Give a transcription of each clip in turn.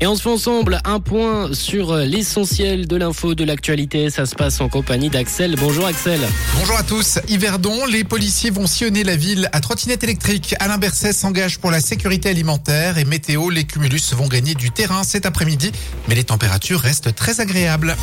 Et on se fait ensemble un point sur l'essentiel de l'info de l'actualité. Ça se passe en compagnie d'Axel. Bonjour Axel. Bonjour à tous. Yverdon, les policiers vont sillonner la ville à trottinette électrique. Alain Berset s'engage pour la sécurité alimentaire et météo, les cumulus vont gagner du terrain cet après-midi, mais les températures restent très agréables.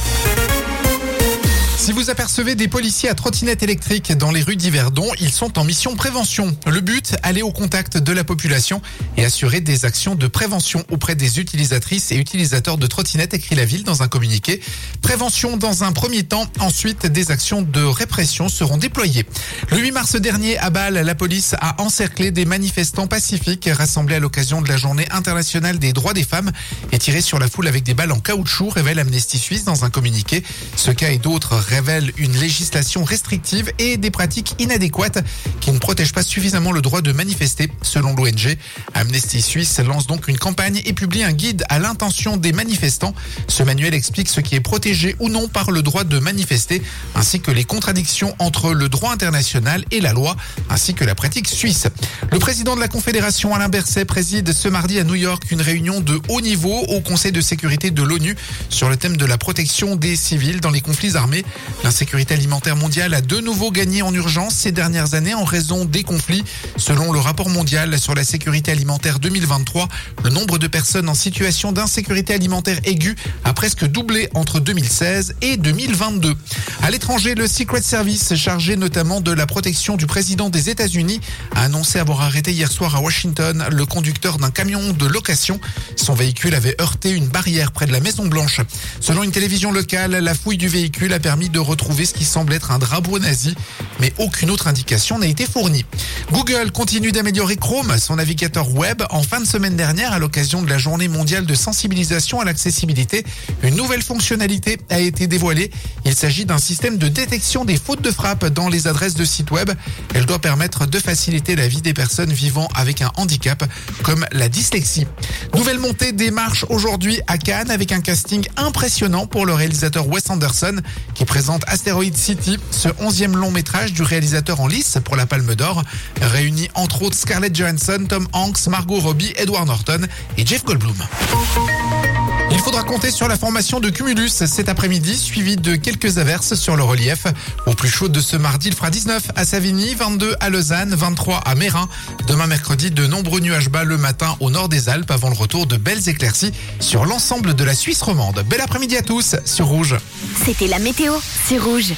Si vous apercevez des policiers à trottinette électrique dans les rues d'Yverdon, ils sont en mission prévention. Le but, aller au contact de la population et assurer des actions de prévention auprès des utilisatrices et utilisateurs de trottinettes, écrit la ville dans un communiqué. Prévention dans un premier temps, ensuite des actions de répression seront déployées. Le 8 mars dernier, à Bâle, la police a encerclé des manifestants pacifiques rassemblés à l'occasion de la journée internationale des droits des femmes et tiré sur la foule avec des balles en caoutchouc, révèle Amnesty Suisse dans un communiqué. Ce cas et d'autres révèle une législation restrictive et des pratiques inadéquates qui ne protègent pas suffisamment le droit de manifester, selon l'ONG. Amnesty Suisse lance donc une campagne et publie un guide à l'intention des manifestants. Ce manuel explique ce qui est protégé ou non par le droit de manifester, ainsi que les contradictions entre le droit international et la loi, ainsi que la pratique suisse. Le président de la Confédération, Alain Berset, préside ce mardi à New York une réunion de haut niveau au Conseil de sécurité de l'ONU sur le thème de la protection des civils dans les conflits armés. L'insécurité alimentaire mondiale a de nouveau gagné en urgence ces dernières années en raison des conflits. Selon le rapport mondial sur la sécurité alimentaire 2023, le nombre de personnes en situation d'insécurité alimentaire aiguë a presque doublé entre 2016 et 2022. À l'étranger, le Secret Service, chargé notamment de la protection du président des États-Unis, a annoncé avoir arrêté hier soir à Washington le conducteur d'un camion de location. Son véhicule avait heurté une barrière près de la Maison Blanche. Selon une télévision locale, la fouille du véhicule a permis de retrouver ce qui semble être un drapeau nazi, mais aucune autre indication n'a été fournie. Google continue d'améliorer Chrome, son navigateur web. En fin de semaine dernière, à l'occasion de la journée mondiale de sensibilisation à l'accessibilité, une nouvelle fonctionnalité a été dévoilée. Il s'agit d'un système de détection des fautes de frappe dans les adresses de sites web. Elle doit permettre de faciliter la vie des personnes vivant avec un handicap, comme la dyslexie. Nouvelle montée des marches aujourd'hui à Cannes avec un casting impressionnant pour le réalisateur Wes Anderson qui présente Asteroid City, ce onzième long métrage du réalisateur en lice pour la Palme d'Or, réunit entre autres Scarlett Johansson, Tom Hanks, Margot Robbie, Edward Norton et Jeff Goldblum. Il faudra compter sur la formation de Cumulus cet après-midi, suivi de quelques averses sur le relief. Au plus chaud de ce mardi, il fera 19 à Savigny, 22 à Lausanne, 23 à Mérin. Demain mercredi, de nombreux nuages bas le matin au nord des Alpes avant le retour de belles éclaircies sur l'ensemble de la Suisse romande. Bel après-midi à tous sur Rouge. C'était la météo, c'est Rouge.